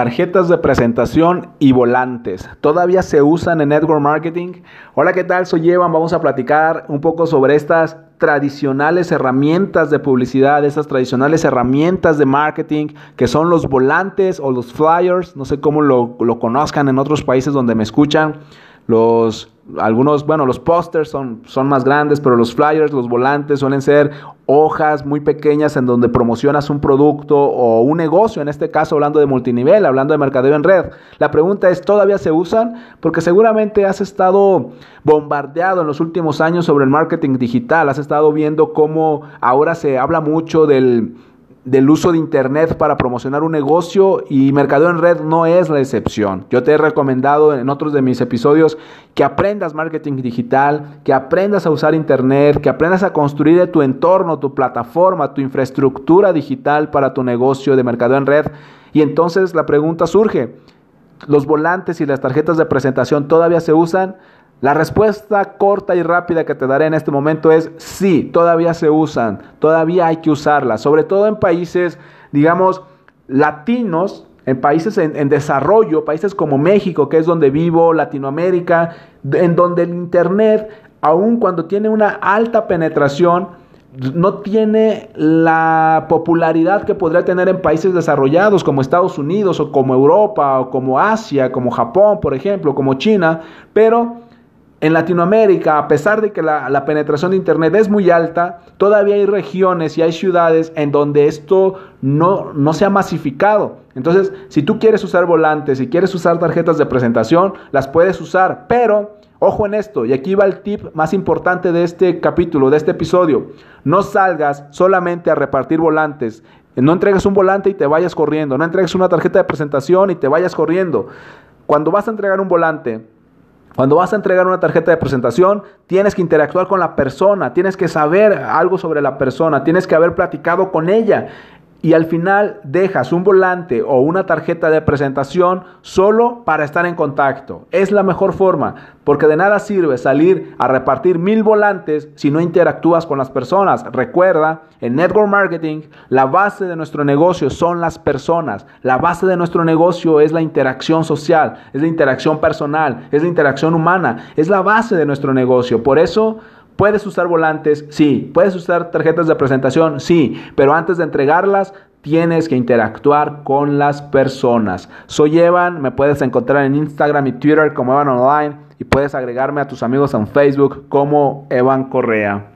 tarjetas de presentación y volantes. ¿Todavía se usan en network marketing? Hola, ¿qué tal? Soy Evan. Vamos a platicar un poco sobre estas tradicionales herramientas de publicidad, estas tradicionales herramientas de marketing que son los volantes o los flyers. No sé cómo lo, lo conozcan en otros países donde me escuchan. Los algunos, bueno, los pósters son, son más grandes, pero los flyers, los volantes suelen ser hojas muy pequeñas en donde promocionas un producto o un negocio, en este caso hablando de multinivel, hablando de mercadeo en red. La pregunta es, ¿todavía se usan? Porque seguramente has estado bombardeado en los últimos años sobre el marketing digital, has estado viendo cómo ahora se habla mucho del del uso de Internet para promocionar un negocio y Mercadeo en Red no es la excepción. Yo te he recomendado en otros de mis episodios que aprendas marketing digital, que aprendas a usar Internet, que aprendas a construir tu entorno, tu plataforma, tu infraestructura digital para tu negocio de Mercadeo en Red. Y entonces la pregunta surge, ¿los volantes y las tarjetas de presentación todavía se usan? La respuesta corta y rápida que te daré en este momento es sí, todavía se usan, todavía hay que usarlas, sobre todo en países, digamos, latinos, en países en, desarrollo, países como México, que es donde vivo, Latinoamérica, en donde el Internet, aun cuando tiene una alta penetración, no tiene la popularidad que podría tener en países desarrollados como Estados Unidos o como Europa o como Asia, como Japón, por ejemplo, como China, pero en Latinoamérica, a pesar de que la, penetración de Internet es muy alta, todavía hay regiones y hay ciudades en donde esto no, no se ha masificado. Entonces, si tú quieres usar volantes, si quieres usar tarjetas de presentación, las puedes usar, pero ojo en esto, y aquí va el tip más importante de este capítulo, de este episodio. No salgas solamente a repartir volantes. No entregues un volante y te vayas corriendo. No entregues una tarjeta de presentación y te vayas corriendo. Cuando vas a entregar un volante, cuando vas a entregar una tarjeta de presentación, tienes que interactuar con la persona, tienes que saber algo sobre la persona, tienes que haber platicado con ella y al final dejas un volante o una tarjeta de presentación solo para estar en contacto. Es la mejor forma, porque de nada sirve salir a repartir mil volantes si no interactúas con las personas. Recuerda, en Network Marketing, la base de nuestro negocio son las personas. La base de nuestro negocio es la interacción social, es la interacción personal, es la interacción humana, es la base de nuestro negocio. Por eso, ¿Puedes usar volantes? Sí. ¿Puedes usar tarjetas de presentación? Sí. Pero antes de entregarlas, tienes que interactuar con las personas. Soy Evan, me puedes encontrar en Instagram y Twitter como Evan Online y puedes agregarme a tus amigos en Facebook como Evan Correa.